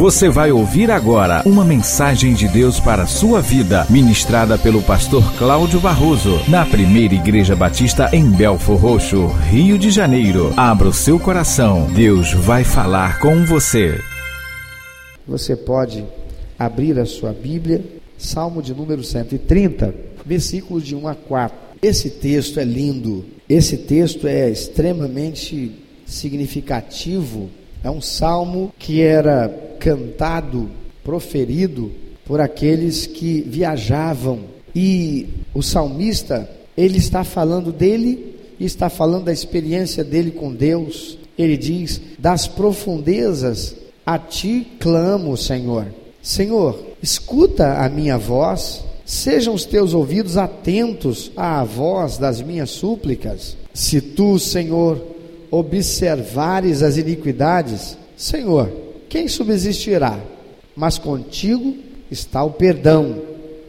Você vai ouvir agora uma mensagem de Deus para a sua vida, ministrada pelo pastor Cláudio Barroso, na primeira Igreja Batista em Belfor Roxo, Rio de Janeiro. Abra o seu coração, Deus vai falar com você. Você pode abrir a sua Bíblia, Salmo de número 130, versículos de 1 a 4. Esse texto é lindo, esse texto é extremamente significativo. É um salmo que era cantado, proferido por aqueles que viajavam. E o salmista, ele está falando dele e está falando da experiência dele com Deus. Ele diz: Das profundezas a ti clamo, Senhor. Senhor, escuta a minha voz, sejam os teus ouvidos atentos à voz das minhas súplicas. Se tu, Senhor, observares as iniquidades, Senhor, quem subsistirá? Mas contigo está o perdão,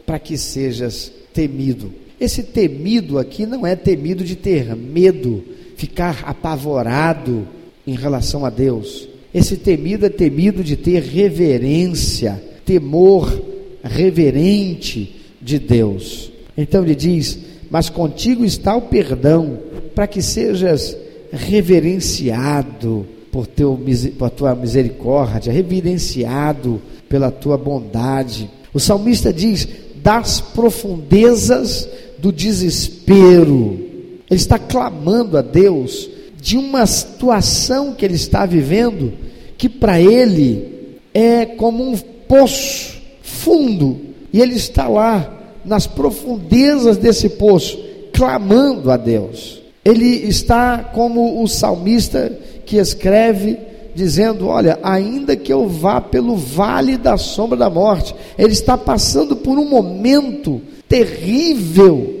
para que sejas temido. Esse temido aqui não é temido de ter medo, ficar apavorado em relação a Deus. Esse temido é temido de ter reverência, temor reverente de Deus. Então ele diz: Mas contigo está o perdão, para que sejas reverenciado por, teu, por tua misericórdia, reverenciado pela tua bondade. O salmista diz: das profundezas do desespero. Ele está clamando a Deus de uma situação que ele está vivendo, que para ele é como um poço fundo, e ele está lá nas profundezas desse poço, clamando a Deus. Ele está como o salmista que escreve dizendo: Olha, ainda que eu vá pelo vale da sombra da morte, ele está passando por um momento terrível,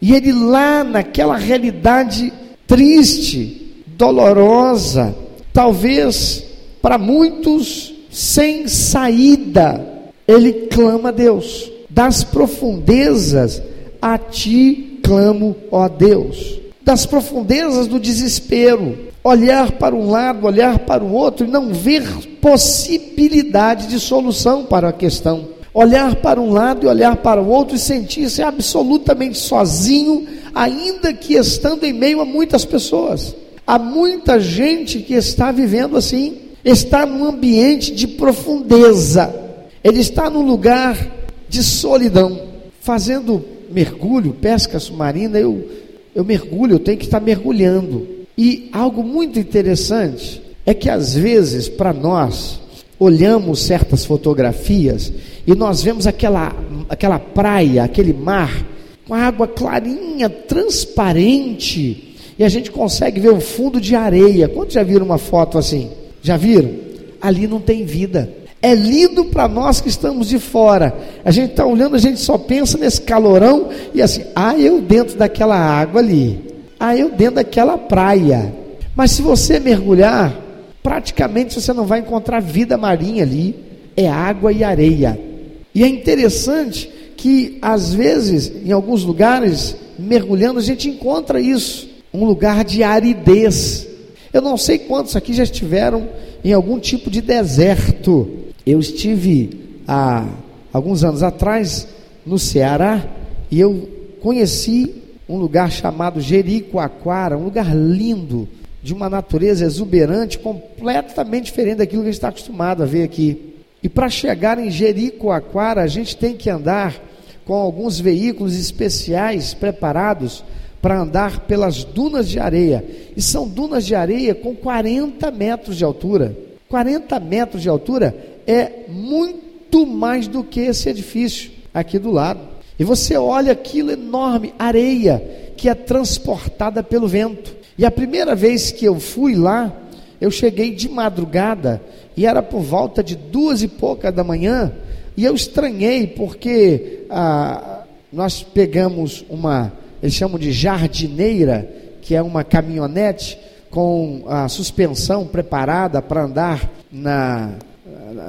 e ele lá naquela realidade triste, dolorosa, talvez para muitos sem saída, ele clama a Deus, das profundezas a ti clamo, ó Deus das profundezas do desespero, olhar para um lado, olhar para o outro e não ver possibilidade de solução para a questão. Olhar para um lado e olhar para o outro e sentir-se absolutamente sozinho, ainda que estando em meio a muitas pessoas. Há muita gente que está vivendo assim, está num ambiente de profundeza, ele está num lugar de solidão, fazendo mergulho, pesca submarina. Eu eu mergulho, eu tenho que estar mergulhando. E algo muito interessante é que às vezes para nós olhamos certas fotografias e nós vemos aquela aquela praia, aquele mar com água clarinha, transparente, e a gente consegue ver o fundo de areia. Quantos já viram uma foto assim? Já viram? Ali não tem vida. É lindo para nós que estamos de fora. A gente está olhando, a gente só pensa nesse calorão e assim, ah, eu dentro daquela água ali, ah, eu dentro daquela praia. Mas se você mergulhar, praticamente você não vai encontrar vida marinha ali, é água e areia. E é interessante que às vezes, em alguns lugares, mergulhando, a gente encontra isso, um lugar de aridez. Eu não sei quantos aqui já estiveram em algum tipo de deserto. Eu estive há alguns anos atrás no Ceará e eu conheci um lugar chamado Jericoacoara, um lugar lindo, de uma natureza exuberante, completamente diferente daquilo que a gente está acostumado a ver aqui. E para chegar em Jericoacoara, a gente tem que andar com alguns veículos especiais preparados para andar pelas dunas de areia. E são dunas de areia com 40 metros de altura. 40 metros de altura é muito mais do que esse edifício aqui do lado. E você olha aquilo enorme, areia, que é transportada pelo vento. E a primeira vez que eu fui lá, eu cheguei de madrugada e era por volta de duas e pouca da manhã. E eu estranhei porque ah, nós pegamos uma, eles chamam de jardineira, que é uma caminhonete com a suspensão preparada para andar na,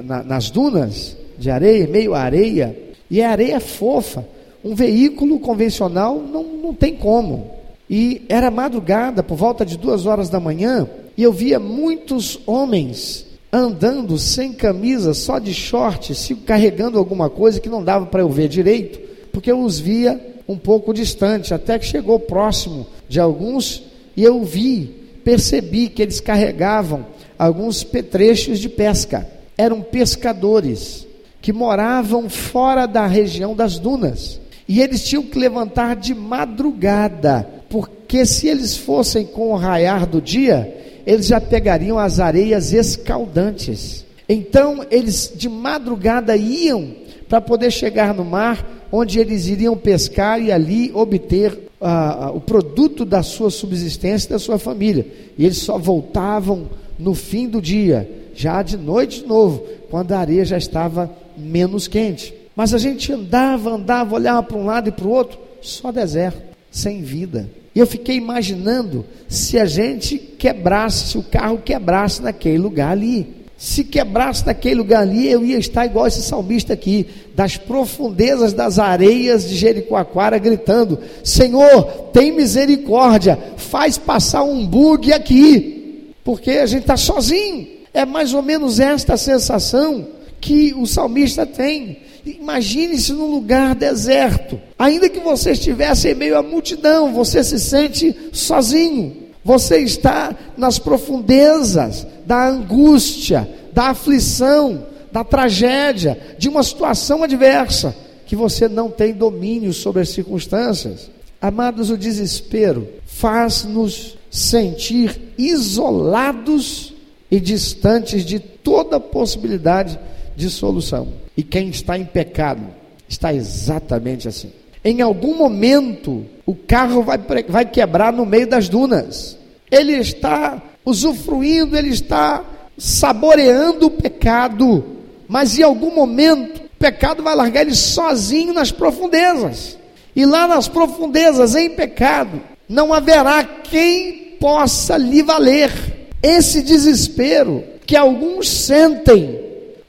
na, nas dunas de areia, meio areia, e a areia fofa. Um veículo convencional não, não tem como. E era madrugada, por volta de duas horas da manhã, e eu via muitos homens andando sem camisa, só de short, se carregando alguma coisa que não dava para eu ver direito, porque eu os via um pouco distante, até que chegou próximo de alguns e eu vi, percebi que eles carregavam alguns petrechos de pesca. Eram pescadores que moravam fora da região das dunas. E eles tinham que levantar de madrugada, porque se eles fossem com o raiar do dia, eles já pegariam as areias escaldantes. Então, eles de madrugada iam para poder chegar no mar, onde eles iriam pescar e ali obter ah, o produto da sua subsistência e da sua família. E eles só voltavam no fim do dia, já de noite de novo, quando a areia já estava menos quente. Mas a gente andava, andava, olhava para um lado e para o outro, só deserto, sem vida. E eu fiquei imaginando se a gente quebrasse, se o carro quebrasse naquele lugar ali. Se quebrasse naquele lugar ali, eu ia estar igual esse salmista aqui, das profundezas das areias de Jericoacoara, gritando: Senhor, tem misericórdia, faz passar um bug aqui, porque a gente está sozinho. É mais ou menos esta sensação que o salmista tem. Imagine-se num lugar deserto. Ainda que você estivesse em meio à multidão, você se sente sozinho. Você está nas profundezas da angústia, da aflição, da tragédia, de uma situação adversa, que você não tem domínio sobre as circunstâncias. Amados, o desespero faz-nos sentir isolados e distantes de toda possibilidade de solução. E quem está em pecado está exatamente assim. Em algum momento, o carro vai, vai quebrar no meio das dunas. Ele está usufruindo, ele está saboreando o pecado, mas em algum momento, o pecado vai largar ele sozinho nas profundezas. E lá nas profundezas, em pecado, não haverá quem possa lhe valer. Esse desespero que alguns sentem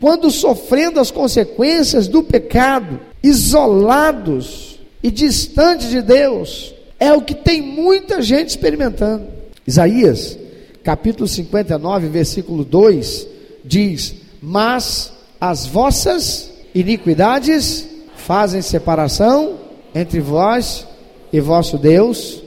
quando sofrendo as consequências do pecado, isolados e distantes de Deus, é o que tem muita gente experimentando. Isaías, capítulo 59, versículo 2, diz: Mas as vossas iniquidades fazem separação entre vós e vosso Deus,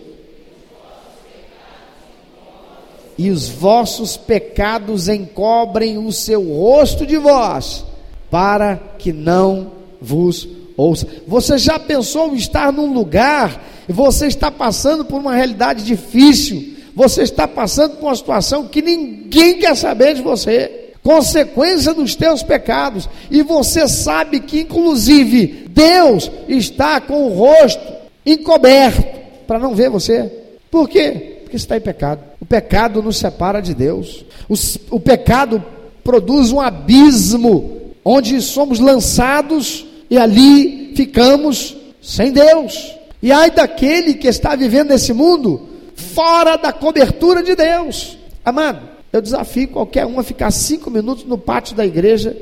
e os vossos pecados encobrem o seu rosto de vós, para que não vos ouça. Você já pensou em estar num lugar e você está passando por uma realidade difícil, você está passando por uma situação que ninguém quer saber de você, consequência dos teus pecados, e você sabe que, inclusive, Deus está com o rosto encoberto para não ver você. Por quê? Porque está em pecado. O pecado nos separa de Deus. O, o pecado produz um abismo onde somos lançados e ali ficamos sem Deus. E ai daquele que está vivendo nesse mundo fora da cobertura de Deus. Amado, eu desafio qualquer um a ficar cinco minutos no pátio da igreja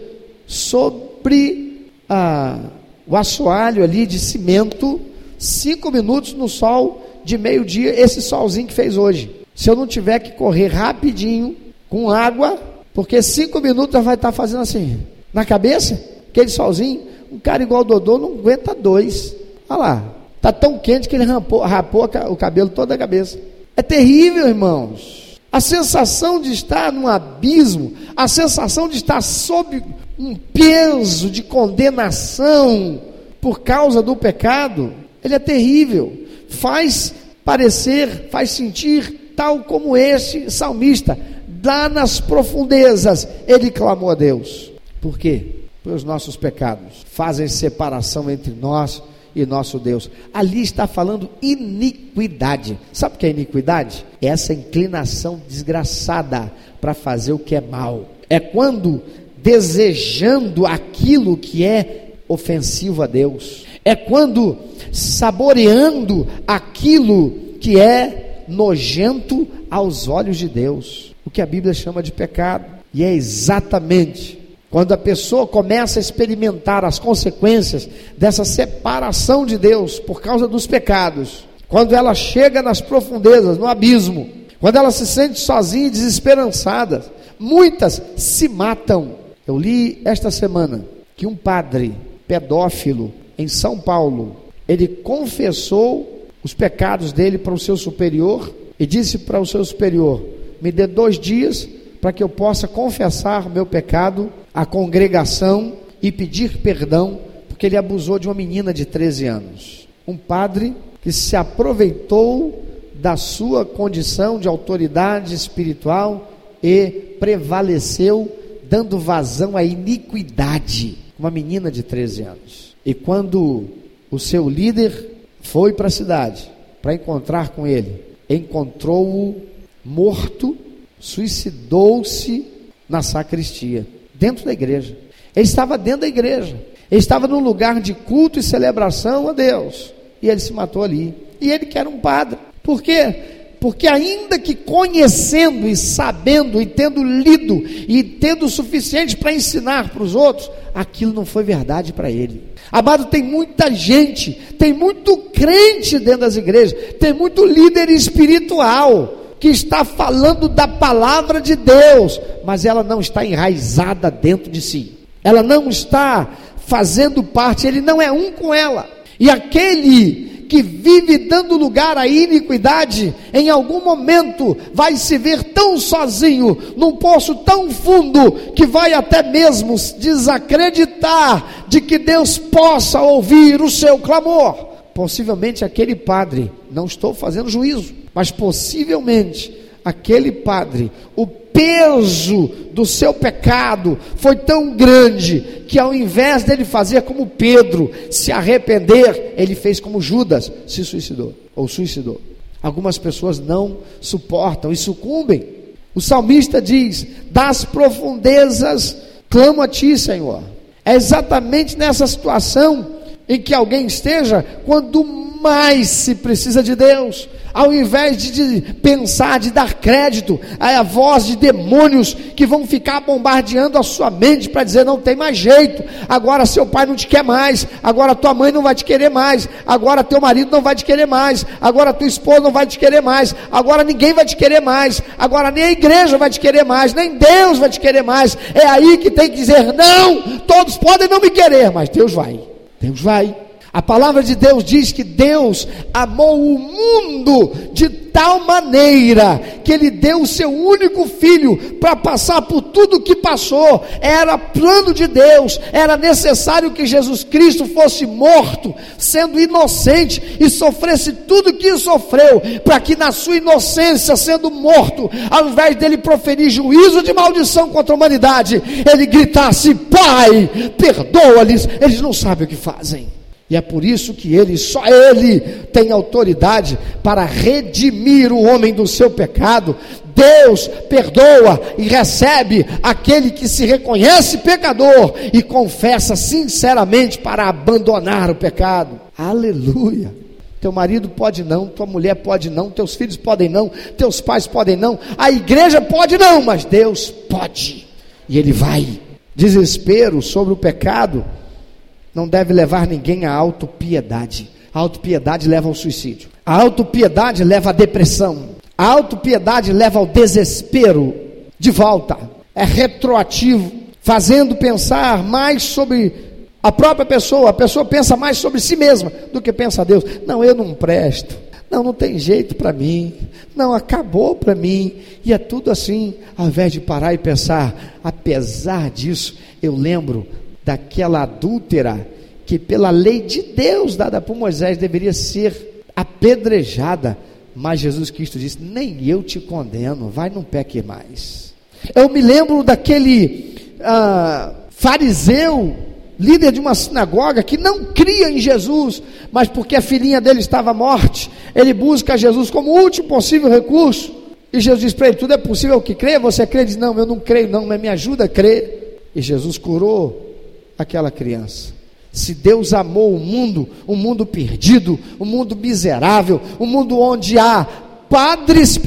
sobre ah, o assoalho ali de cimento, cinco minutos no sol de meio-dia, esse solzinho que fez hoje se eu não tiver que correr rapidinho com água, porque cinco minutos vai estar fazendo assim, na cabeça, aquele solzinho, um cara igual o Dodô não aguenta dois. Olha lá, está tão quente que ele rapou, rapou o cabelo toda a cabeça. É terrível, irmãos. A sensação de estar num abismo, a sensação de estar sob um peso de condenação por causa do pecado, ele é terrível. Faz parecer, faz sentir tal como este salmista, lá nas profundezas, ele clamou a Deus. Por quê? Porque os nossos pecados fazem separação entre nós e nosso Deus. Ali está falando iniquidade. Sabe o que é iniquidade? É essa inclinação desgraçada para fazer o que é mal. É quando desejando aquilo que é ofensivo a Deus. É quando saboreando aquilo que é nojento aos olhos de Deus, o que a Bíblia chama de pecado. E é exatamente quando a pessoa começa a experimentar as consequências dessa separação de Deus por causa dos pecados, quando ela chega nas profundezas, no abismo, quando ela se sente sozinha e desesperançada, muitas se matam. Eu li esta semana que um padre pedófilo em São Paulo, ele confessou os pecados dele para o seu superior e disse para o seu superior: Me dê dois dias para que eu possa confessar o meu pecado à congregação e pedir perdão, porque ele abusou de uma menina de 13 anos. Um padre que se aproveitou da sua condição de autoridade espiritual e prevaleceu, dando vazão à iniquidade. Uma menina de 13 anos. E quando o seu líder foi para a cidade para encontrar com ele, encontrou-o morto, suicidou-se na sacristia, dentro da igreja. Ele estava dentro da igreja, ele estava num lugar de culto e celebração a Deus, e ele se matou ali. E ele que era um padre. Por quê? Porque ainda que conhecendo e sabendo e tendo lido e tendo o suficiente para ensinar para os outros, aquilo não foi verdade para ele. Amado, tem muita gente, tem muito crente dentro das igrejas, tem muito líder espiritual que está falando da palavra de Deus, mas ela não está enraizada dentro de si. Ela não está fazendo parte, ele não é um com ela. E aquele que vive dando lugar à iniquidade, em algum momento vai se ver tão sozinho, num poço tão fundo, que vai até mesmo desacreditar de que Deus possa ouvir o seu clamor. Possivelmente aquele padre, não estou fazendo juízo, mas possivelmente aquele padre, o peso do seu pecado foi tão grande que ao invés dele fazer como Pedro, se arrepender, ele fez como Judas, se suicidou ou suicidou. Algumas pessoas não suportam e sucumbem. O salmista diz: "Das profundezas clamo a ti, Senhor". É exatamente nessa situação em que alguém esteja quando mais se precisa de Deus, ao invés de, de, pensar, de dar crédito à voz de demônios que vão ficar bombardeando a sua mente para dizer: não tem mais jeito, agora seu pai não te quer mais, agora tua mãe não vai te querer mais, agora teu marido não vai te querer mais, agora tua esposa não vai te querer mais, agora ninguém vai te querer mais, agora nem a igreja vai te querer mais, nem Deus vai te querer mais. É aí que tem que dizer: não, todos podem não me querer, mas Deus vai, Deus vai. A palavra de Deus diz que Deus amou o mundo de tal maneira que ele deu o seu único filho para passar por tudo que passou. Era plano de Deus, era necessário que Jesus Cristo fosse morto, sendo inocente e sofresse tudo que sofreu, para que na sua inocência, sendo morto, ao invés dele proferir juízo de maldição contra a humanidade, ele gritasse: Pai, perdoa-lhes, eles não sabem o que fazem. E é por isso que ele, só ele, tem autoridade para redimir o homem do seu pecado. Deus perdoa e recebe aquele que se reconhece pecador e confessa sinceramente para abandonar o pecado. Aleluia. Teu marido pode não, tua mulher pode não, teus filhos podem não, teus pais podem não, a igreja pode não, mas Deus pode. E ele vai. Desespero sobre o pecado não deve levar ninguém à autopiedade. A autopiedade leva ao suicídio. A autopiedade leva à depressão. A autopiedade leva ao desespero de volta. É retroativo, fazendo pensar mais sobre a própria pessoa. A pessoa pensa mais sobre si mesma do que pensa Deus. Não, eu não presto. Não, não tem jeito para mim. Não, acabou para mim. E é tudo assim, ao invés de parar e pensar, apesar disso, eu lembro daquela adúltera que, pela lei de Deus dada por Moisés, deveria ser apedrejada. Mas Jesus Cristo disse: Nem eu te condeno, vai, não peque mais. Eu me lembro daquele ah, fariseu, líder de uma sinagoga, que não cria em Jesus, mas porque a filhinha dele estava morte, ele busca Jesus como último possível recurso. E Jesus diz para ele: Tudo é possível que crê? Você crê? Ele diz: Não, eu não creio, não, mas me ajuda a crer. E Jesus curou aquela criança. Se Deus amou o mundo, o um mundo perdido, o um mundo miserável, o um mundo onde há padres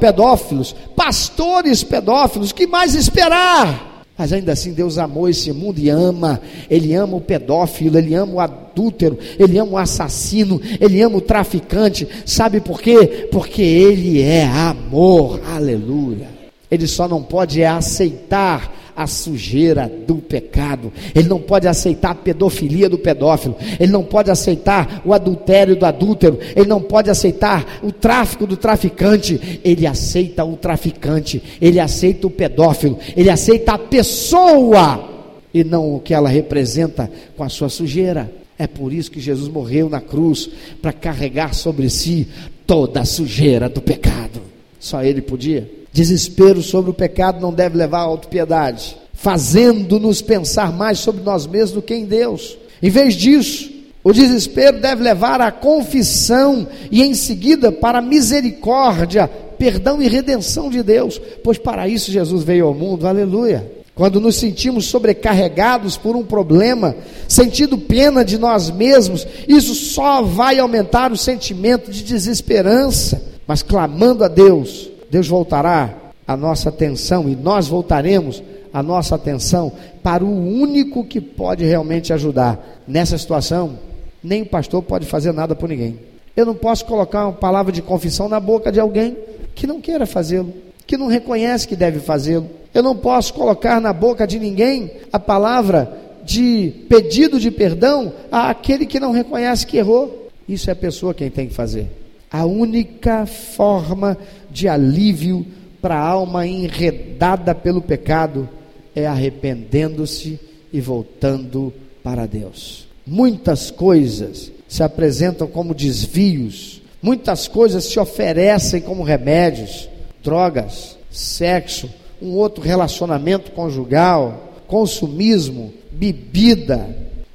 pedófilos, pastores pedófilos, que mais esperar? Mas ainda assim Deus amou esse mundo e ama. Ele ama o pedófilo, ele ama o adúltero, ele ama o assassino, ele ama o traficante. Sabe por quê? Porque ele é amor. Aleluia. Ele só não pode aceitar a sujeira do pecado, ele não pode aceitar a pedofilia do pedófilo, ele não pode aceitar o adultério do adúltero, ele não pode aceitar o tráfico do traficante, ele aceita o traficante, ele aceita o pedófilo, ele aceita a pessoa e não o que ela representa com a sua sujeira. É por isso que Jesus morreu na cruz para carregar sobre si toda a sujeira do pecado. Só ele podia. Desespero sobre o pecado não deve levar à autopiedade, fazendo-nos pensar mais sobre nós mesmos do que em Deus. Em vez disso, o desespero deve levar à confissão e em seguida para a misericórdia, perdão e redenção de Deus, pois para isso Jesus veio ao mundo. Aleluia. Quando nos sentimos sobrecarregados por um problema, sentindo pena de nós mesmos, isso só vai aumentar o sentimento de desesperança. Mas clamando a Deus, Deus voltará a nossa atenção e nós voltaremos a nossa atenção para o único que pode realmente ajudar. Nessa situação, nem o pastor pode fazer nada por ninguém. Eu não posso colocar uma palavra de confissão na boca de alguém que não queira fazê-lo, que não reconhece que deve fazê-lo. Eu não posso colocar na boca de ninguém a palavra de pedido de perdão àquele que não reconhece que errou. Isso é a pessoa quem tem que fazer. A única forma de alívio para a alma enredada pelo pecado é arrependendo-se e voltando para Deus. Muitas coisas se apresentam como desvios, muitas coisas se oferecem como remédios, drogas, sexo, um outro relacionamento conjugal, consumismo, bebida,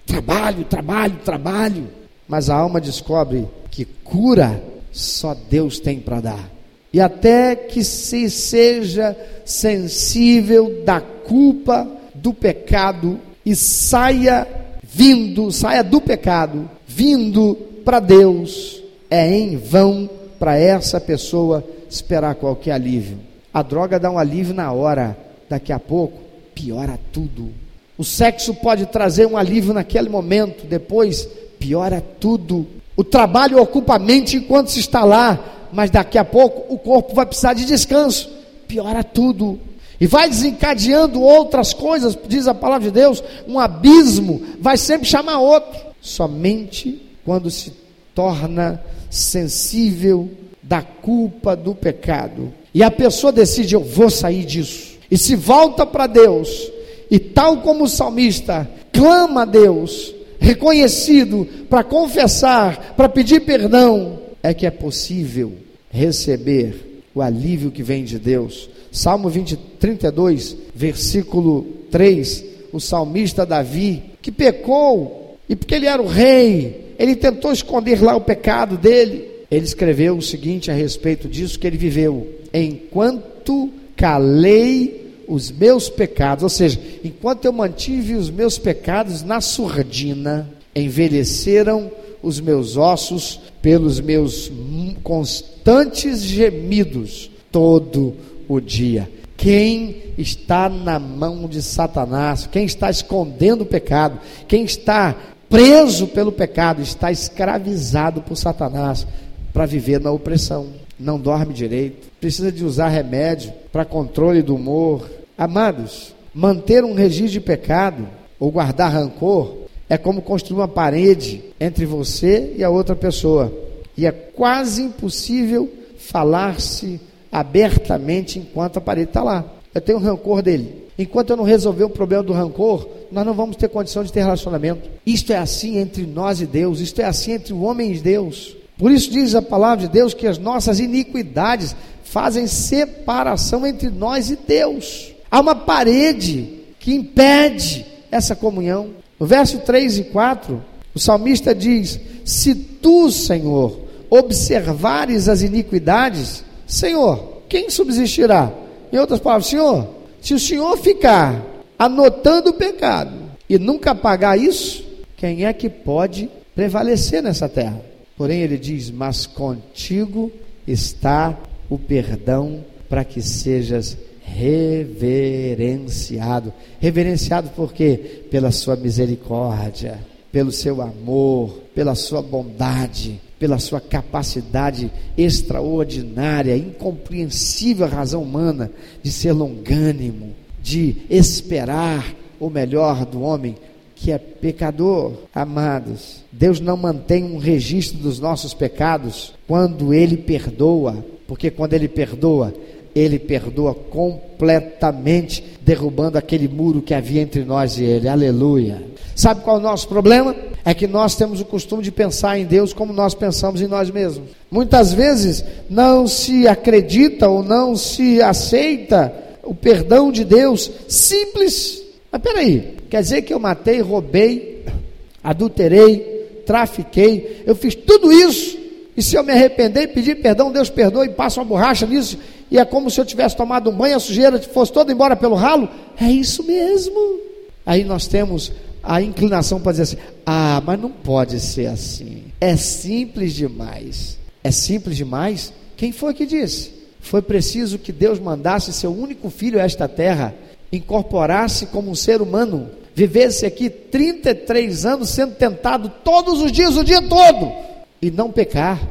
trabalho, trabalho, trabalho. Mas a alma descobre que cura só Deus tem para dar. E até que se seja sensível da culpa do pecado e saia vindo, saia do pecado, vindo para Deus, é em vão para essa pessoa esperar qualquer alívio. A droga dá um alívio na hora, daqui a pouco piora tudo. O sexo pode trazer um alívio naquele momento, depois piora tudo. O trabalho ocupa a mente enquanto se está lá, mas daqui a pouco o corpo vai precisar de descanso. Piora tudo. E vai desencadeando outras coisas, diz a palavra de Deus, um abismo vai sempre chamar outro. Somente quando se torna sensível da culpa do pecado. E a pessoa decide, eu vou sair disso. E se volta para Deus, e tal como o salmista clama a Deus, reconhecido para confessar, para pedir perdão, é que é possível receber o alívio que vem de Deus. Salmo 20, 32, versículo 3, o salmista Davi, que pecou, e porque ele era o rei, ele tentou esconder lá o pecado dele. Ele escreveu o seguinte a respeito disso que ele viveu: enquanto calei os meus pecados, ou seja, enquanto eu mantive os meus pecados na surdina, envelheceram os meus ossos pelos meus constantes gemidos todo o dia. Quem está na mão de Satanás, quem está escondendo o pecado, quem está preso pelo pecado, está escravizado por Satanás para viver na opressão. Não dorme direito, precisa de usar remédio para controle do humor, Amados, manter um registro de pecado ou guardar rancor é como construir uma parede entre você e a outra pessoa. E é quase impossível falar-se abertamente enquanto a parede está lá. Eu tenho rancor dele. Enquanto eu não resolver o problema do rancor, nós não vamos ter condição de ter relacionamento. Isto é assim entre nós e Deus, isto é assim entre o homem e Deus. Por isso diz a palavra de Deus que as nossas iniquidades fazem separação entre nós e Deus. Há uma parede que impede essa comunhão. No verso 3 e 4, o salmista diz: Se tu, Senhor, observares as iniquidades, Senhor, quem subsistirá? Em outras palavras, Senhor, se o Senhor ficar anotando o pecado e nunca pagar isso, quem é que pode prevalecer nessa terra? Porém, ele diz: Mas contigo está o perdão para que sejas reverenciado. Reverenciado por quê? Pela sua misericórdia, pelo seu amor, pela sua bondade, pela sua capacidade extraordinária, incompreensível a razão humana de ser longânimo, de esperar o melhor do homem que é pecador. Amados, Deus não mantém um registro dos nossos pecados quando Ele perdoa, porque quando Ele perdoa, Ele perdoa completamente, derrubando aquele muro que havia entre nós e Ele. Aleluia. Sabe qual é o nosso problema? É que nós temos o costume de pensar em Deus como nós pensamos em nós mesmos. Muitas vezes não se acredita ou não se aceita o perdão de Deus simples. Mas peraí, quer dizer que eu matei, roubei, adulterei, trafiquei, eu fiz tudo isso, e se eu me arrepender e pedir perdão, Deus perdoa e passa uma borracha nisso, e é como se eu tivesse tomado um banho, a sujeira fosse toda embora pelo ralo? É isso mesmo. Aí nós temos a inclinação para dizer assim: ah, mas não pode ser assim. É simples demais. É simples demais? Quem foi que disse? Foi preciso que Deus mandasse seu único filho a esta terra, incorporasse como um ser humano, vivesse aqui 33 anos sendo tentado todos os dias, o dia todo, e não pecar,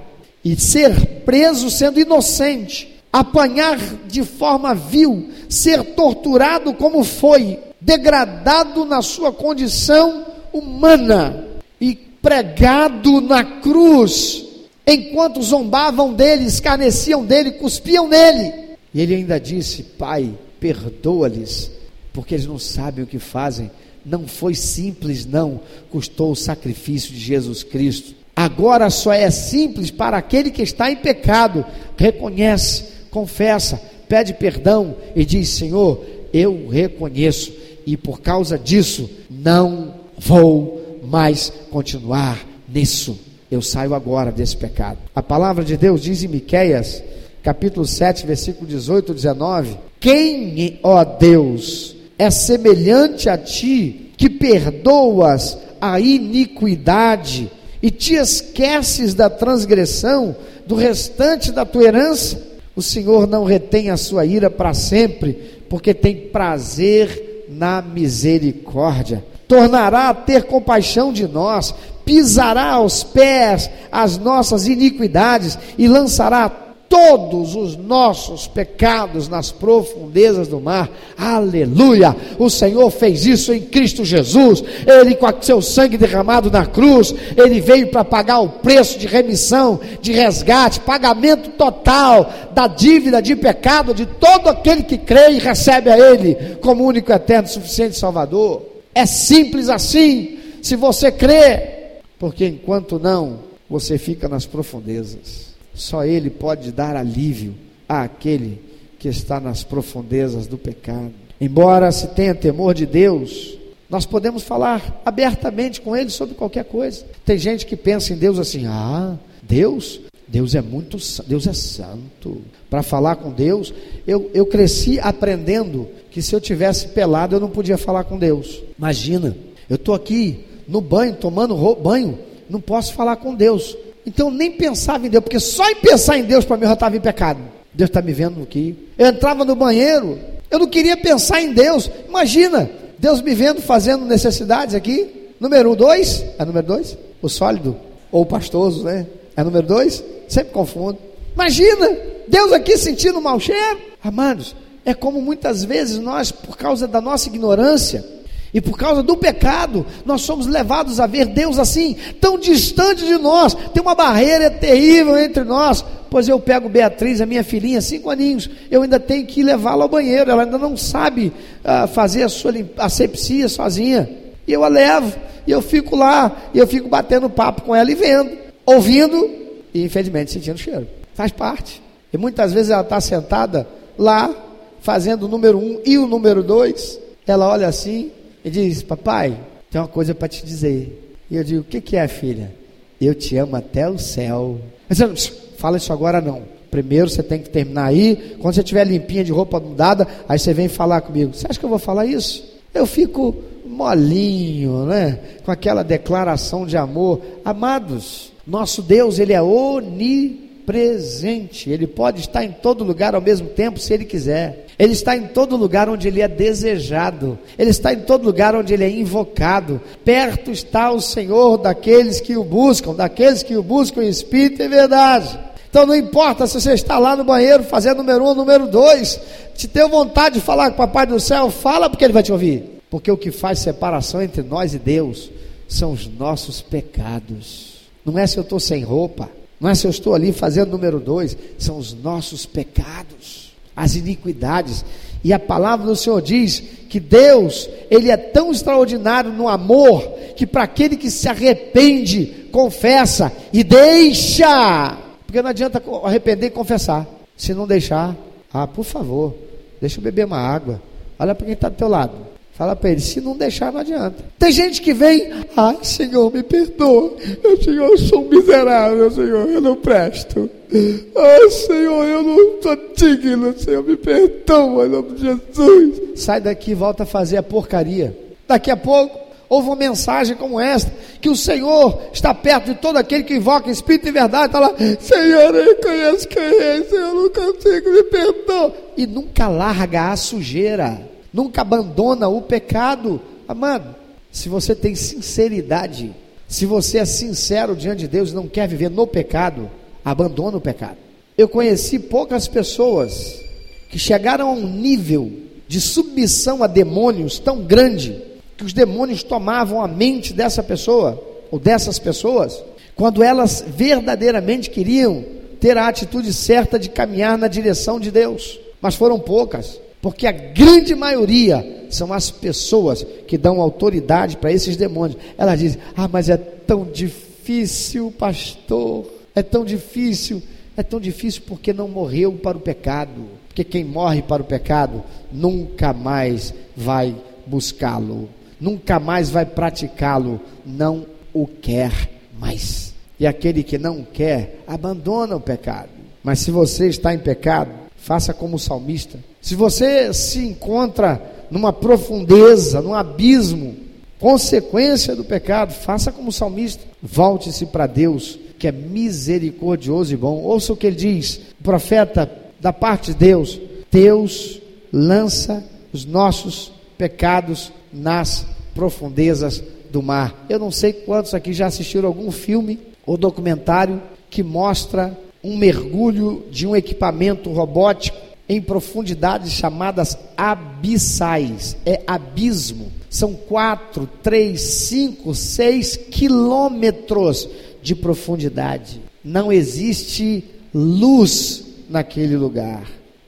e ser preso sendo inocente, apanhar de forma vil, ser torturado como foi, degradado na sua condição humana e pregado na cruz, enquanto zombavam dele, escarneciam dele, cuspiam nele. E ele ainda disse: Pai, perdoa-lhes, porque eles não sabem o que fazem. Não foi simples, não, custou o sacrifício de Jesus Cristo. Agora só é simples para aquele que está em pecado, reconhece, confessa, pede perdão e diz: Senhor, eu reconheço e por causa disso não vou mais continuar nisso. Eu saio agora desse pecado. A palavra de Deus diz em Miqueias, capítulo 7, versículo 18 e 19: Quem, ó Deus, é semelhante a ti, que perdoas a iniquidade e te esqueces da transgressão do restante da tua herança? O Senhor não retém a sua ira para sempre, porque tem prazer na misericórdia. Tornará a ter compaixão de nós, pisará aos pés as nossas iniquidades e lançará todos os nossos pecados nas profundezas do mar. Aleluia! O Senhor fez isso em Cristo Jesus. Ele, com seu sangue derramado na cruz, ele veio para pagar o preço de remissão, de resgate, pagamento total da dívida de pecado de todo aquele que crê e recebe a Ele como único, eterno, suficiente Salvador. É simples assim, se você crê, porque enquanto não, você fica nas profundezas. Só Ele pode dar alívio àquele que está nas profundezas do pecado. Embora se tenha temor de Deus, nós podemos falar abertamente com Ele sobre qualquer coisa. Tem gente que pensa em Deus assim: ah, Deus, Deus é muito, Deus é santo. Para falar com Deus, eu, eu cresci aprendendo que se eu tivesse pelado eu não podia falar com Deus. Imagina, eu estou aqui no banho, tomando banho, não posso falar com Deus. Então nem pensava em Deus, porque só em pensar em Deus para mim eu já estava em pecado. Deus está me vendo aqui. Eu entrava no banheiro, eu não queria pensar em Deus. Imagina, Deus me vendo fazendo necessidades aqui. Número dois, é número dois? O sólido, ou o pastoso, né? É número dois? Sempre confundo. Imagina, Deus aqui sentindo mau cheiro. Amados, é como muitas vezes nós, por causa da nossa ignorância, e por causa do pecado, nós somos levados a ver Deus assim, tão distante de nós. Tem uma barreira terrível entre nós. Pois eu pego Beatriz, a minha filhinha, cinco aninhos, eu ainda tenho que levá-la ao banheiro. Ela ainda não sabe uh, fazer a sua asepsia sozinha. E eu a levo, e eu fico lá, e eu fico batendo papo com ela e vendo, ouvindo e infelizmente sentindo cheiro. Faz parte. E muitas vezes ela está sentada lá, fazendo o número um e o número dois. Ela olha assim, e diz: Papai, tem uma coisa para te dizer. E eu digo: O que, que é, filha? Eu te amo até o céu. Mas, fala isso agora não. Primeiro você tem que terminar aí. Quando você tiver limpinha de roupa mudada, aí você vem falar comigo. Você acha que eu vou falar isso? Eu fico molinho, né? Com aquela declaração de amor. Amados, nosso Deus, ele é onipotente onipresente. Ele pode estar em todo lugar ao mesmo tempo, se ele quiser. Ele está em todo lugar onde ele é desejado. Ele está em todo lugar onde ele é invocado. Perto está o Senhor daqueles que o buscam, daqueles que o buscam em espírito e verdade. Então não importa se você está lá no banheiro fazendo número um, número dois, te deu vontade de falar com o Papai do céu, fala porque ele vai te ouvir. Porque o que faz separação entre nós e Deus são os nossos pecados. Não é se eu estou sem roupa, não é se eu estou ali fazendo número dois, são os nossos pecados, as iniquidades. E a palavra do Senhor diz que Deus, Ele é tão extraordinário no amor, que para aquele que se arrepende, confessa e deixa, porque não adianta arrepender e confessar, se não deixar, ah, por favor, deixa eu beber uma água, olha para quem está do teu lado, Fala para ele, se não deixar, não adianta. Tem gente que vem, ai Senhor, me perdoa. Eu, Senhor, eu sou um miserável, Senhor, eu não presto. Ai Senhor, eu não estou digno, Senhor, me perdoa em nome de Jesus. Sai daqui e volta a fazer a porcaria. Daqui a pouco, houve uma mensagem como esta, que o Senhor está perto de todo aquele que invoca Espírito e verdade, está lá, Senhor, eu conheço quem é, Senhor, eu não consigo, me perdoa. E nunca larga a sujeira nunca abandona o pecado. Amado, se você tem sinceridade, se você é sincero diante de Deus e não quer viver no pecado, abandona o pecado. Eu conheci poucas pessoas que chegaram a um nível de submissão a demônios tão grande que os demônios tomavam a mente dessa pessoa ou dessas pessoas quando elas verdadeiramente queriam ter a atitude certa de caminhar na direção de Deus, mas foram poucas. Porque a grande maioria são as pessoas que dão autoridade para esses demônios. Elas dizem: Ah, mas é tão difícil, pastor. É tão difícil. É tão difícil porque não morreu para o pecado. Porque quem morre para o pecado nunca mais vai buscá-lo, nunca mais vai praticá-lo, não o quer mais. E aquele que não quer, abandona o pecado. Mas se você está em pecado, faça como o salmista se você se encontra numa profundeza, num abismo, consequência do pecado, faça como o salmista, volte-se para Deus, que é misericordioso e bom. Ouça o que ele diz, o profeta da parte de Deus: Deus lança os nossos pecados nas profundezas do mar. Eu não sei quantos aqui já assistiram algum filme ou documentário que mostra um mergulho de um equipamento robótico em profundidades chamadas abissais, é abismo. São quatro, três, cinco, seis quilômetros de profundidade. Não existe luz naquele lugar.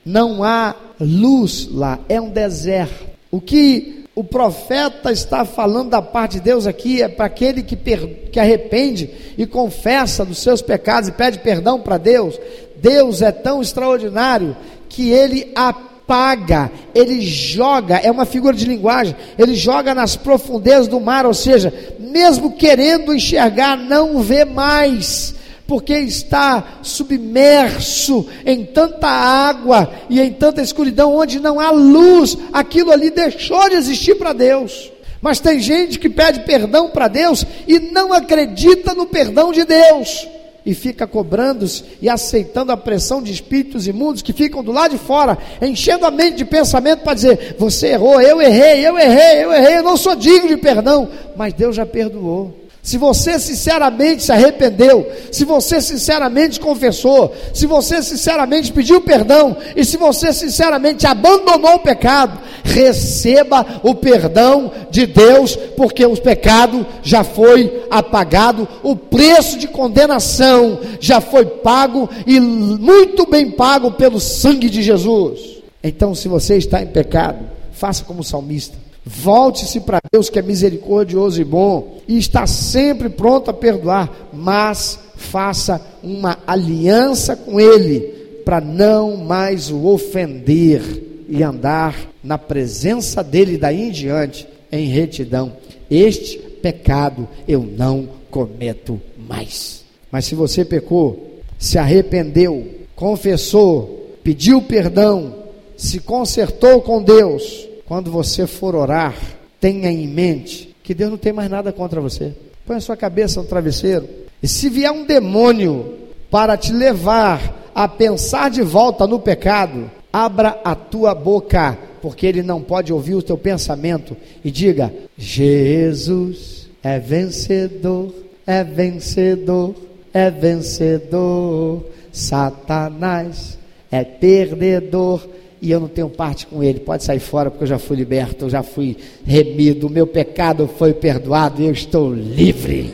Não há luz lá, é um deserto. O que o profeta está falando da parte de Deus aqui é para aquele que, per, que arrepende e confessa dos seus pecados e pede perdão para Deus. Deus é tão extraordinário que ele apaga, ele joga, é uma figura de linguagem, ele joga nas profundezas do mar, ou seja, mesmo querendo enxergar, não vê mais, porque está submerso em tanta água e em tanta escuridão, onde não há luz, aquilo ali deixou de existir para Deus. Mas tem gente que pede perdão para Deus e não acredita no perdão de Deus e fica cobrando e aceitando a pressão de espíritos imundos que ficam do lado de fora, enchendo a mente de pensamento para dizer: você errou, eu errei, eu errei, eu errei, eu não sou digno de perdão, mas Deus já perdoou. Se você sinceramente se arrependeu, se você sinceramente confessou, se você sinceramente pediu perdão e se você sinceramente abandonou o pecado, receba o perdão de Deus, porque o pecado já foi apagado, o preço de condenação já foi pago e muito bem pago pelo sangue de Jesus. Então, se você está em pecado, faça como o salmista Volte-se para Deus que é misericordioso e bom e está sempre pronto a perdoar, mas faça uma aliança com Ele para não mais o ofender e andar na presença dele daí em diante em retidão. Este pecado eu não cometo mais. Mas se você pecou, se arrependeu, confessou, pediu perdão, se consertou com Deus, quando você for orar, tenha em mente que Deus não tem mais nada contra você. Põe a sua cabeça no travesseiro. E se vier um demônio para te levar a pensar de volta no pecado, abra a tua boca, porque ele não pode ouvir o teu pensamento e diga: Jesus é vencedor, é vencedor, é vencedor. Satanás é perdedor e eu não tenho parte com ele. Pode sair fora porque eu já fui liberto, eu já fui remido, o meu pecado foi perdoado e eu estou livre.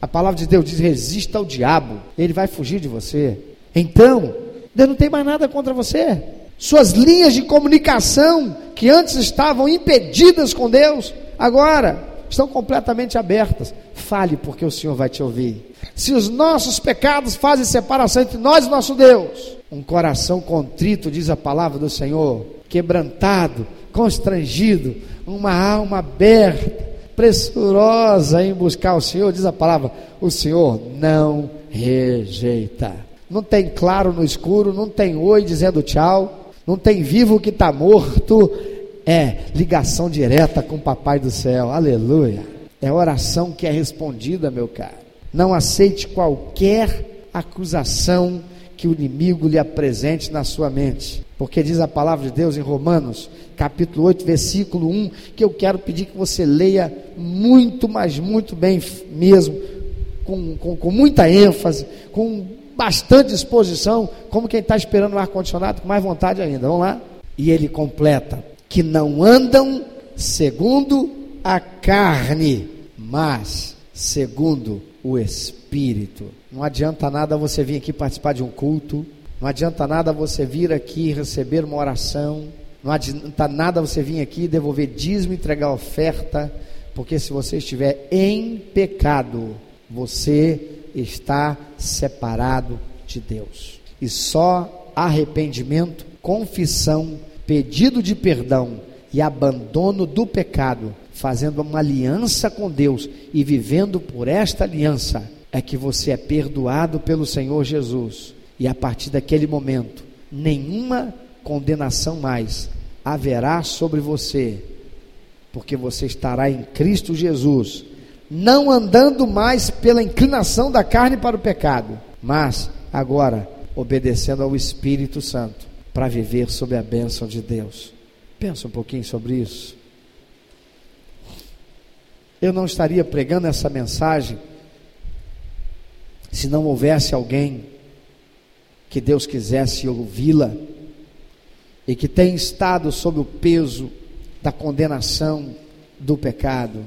A palavra de Deus diz: resista ao diabo, ele vai fugir de você. Então, Deus não tem mais nada contra você. Suas linhas de comunicação, que antes estavam impedidas com Deus, agora estão completamente abertas. Fale, porque o Senhor vai te ouvir. Se os nossos pecados fazem separação entre nós e nosso Deus, um coração contrito, diz a palavra do Senhor, quebrantado, constrangido, uma alma aberta, pressurosa em buscar o Senhor, diz a palavra, o Senhor não rejeita. Não tem claro no escuro, não tem oi dizendo tchau, não tem vivo que está morto, é ligação direta com o Papai do céu, aleluia. É oração que é respondida, meu caro. Não aceite qualquer acusação que o inimigo lhe apresente na sua mente. Porque diz a palavra de Deus em Romanos, capítulo 8, versículo 1, que eu quero pedir que você leia muito, mas muito bem mesmo, com, com, com muita ênfase, com bastante disposição, como quem está esperando o ar-condicionado, com mais vontade ainda. Vamos lá? E ele completa: que não andam segundo a carne, mas segundo o Espírito. Não adianta nada você vir aqui participar de um culto, não adianta nada você vir aqui receber uma oração, não adianta nada você vir aqui devolver dízimo, entregar oferta, porque se você estiver em pecado, você está separado de Deus. E só arrependimento, confissão, pedido de perdão e abandono do pecado, fazendo uma aliança com Deus e vivendo por esta aliança, é que você é perdoado pelo Senhor Jesus. E a partir daquele momento, nenhuma condenação mais haverá sobre você, porque você estará em Cristo Jesus, não andando mais pela inclinação da carne para o pecado, mas agora obedecendo ao Espírito Santo para viver sob a bênção de Deus. Pensa um pouquinho sobre isso. Eu não estaria pregando essa mensagem se não houvesse alguém que Deus quisesse ouvi-la e que tem estado sob o peso da condenação do pecado,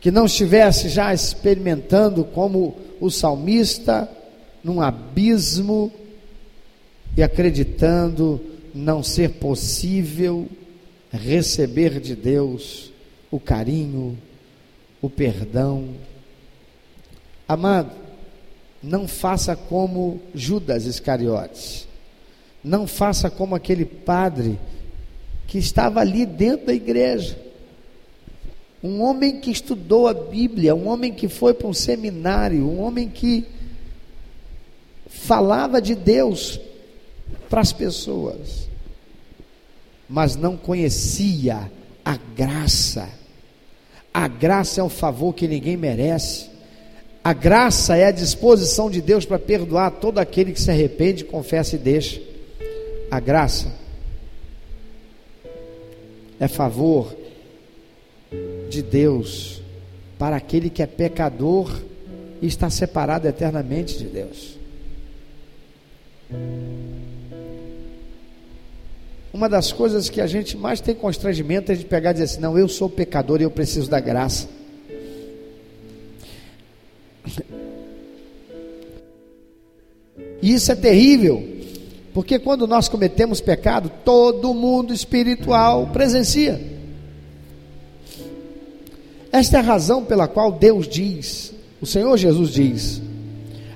que não estivesse já experimentando como o salmista num abismo e acreditando não ser possível receber de Deus o carinho, o perdão, Amado, não faça como Judas Iscariotes. Não faça como aquele padre que estava ali dentro da igreja. Um homem que estudou a Bíblia, um homem que foi para um seminário, um homem que falava de Deus para as pessoas, mas não conhecia a graça. A graça é um favor que ninguém merece. A graça é a disposição de Deus para perdoar todo aquele que se arrepende, confessa e deixa. A graça é favor de Deus para aquele que é pecador e está separado eternamente de Deus. Uma das coisas que a gente mais tem constrangimento é de pegar e dizer assim: não, eu sou pecador e eu preciso da graça. E isso é terrível, porque quando nós cometemos pecado, todo mundo espiritual presencia. Esta é a razão pela qual Deus diz, o Senhor Jesus diz: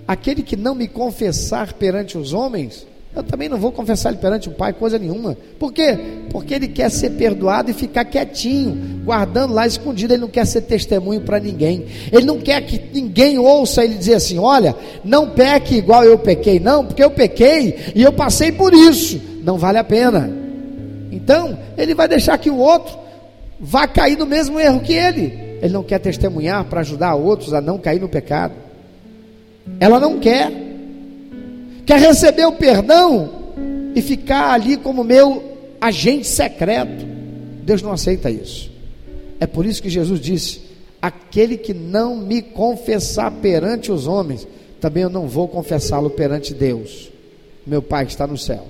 aquele que não me confessar perante os homens, eu também não vou confessar ele perante o Pai, coisa nenhuma. Por quê? Porque ele quer ser perdoado e ficar quietinho, guardando lá escondido. Ele não quer ser testemunho para ninguém. Ele não quer que ninguém ouça ele dizer assim: olha, não peque igual eu pequei. Não, porque eu pequei e eu passei por isso. Não vale a pena. Então, ele vai deixar que o outro vá cair no mesmo erro que ele. ele não quer testemunhar para ajudar outros a não cair no pecado. Ela não quer. Quer receber o perdão e ficar ali como meu agente secreto. Deus não aceita isso. É por isso que Jesus disse: aquele que não me confessar perante os homens, também eu não vou confessá-lo perante Deus, meu Pai que está no céu.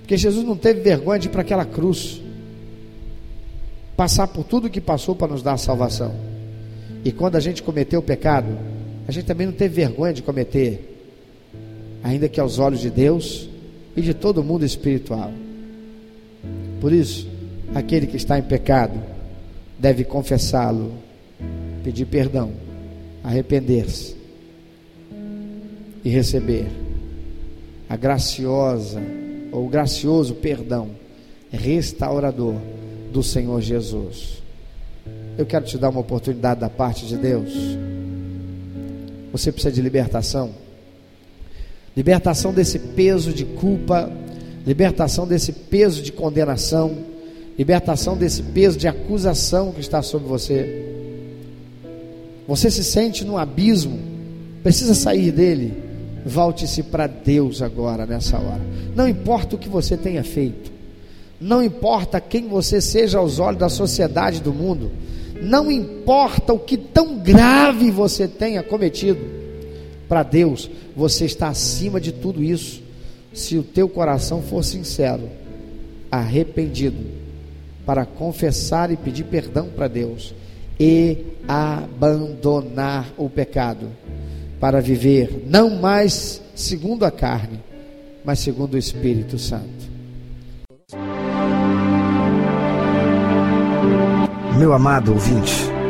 Porque Jesus não teve vergonha de ir para aquela cruz, passar por tudo que passou para nos dar a salvação. E quando a gente cometeu o pecado, a gente também não teve vergonha de cometer, ainda que aos olhos de Deus e de todo mundo espiritual. Por isso, aquele que está em pecado deve confessá-lo, pedir perdão, arrepender-se e receber a graciosa ou gracioso perdão restaurador do Senhor Jesus. Eu quero te dar uma oportunidade da parte de Deus. Você precisa de libertação. Libertação desse peso de culpa, libertação desse peso de condenação, libertação desse peso de acusação que está sobre você. Você se sente num abismo, precisa sair dele. Volte-se para Deus agora, nessa hora. Não importa o que você tenha feito, não importa quem você seja aos olhos da sociedade do mundo, não importa o que tão grave você tenha cometido, para Deus você está acima de tudo isso, se o teu coração for sincero, arrependido, para confessar e pedir perdão para Deus e abandonar o pecado, para viver não mais segundo a carne, mas segundo o Espírito Santo. Meu amado ouvinte,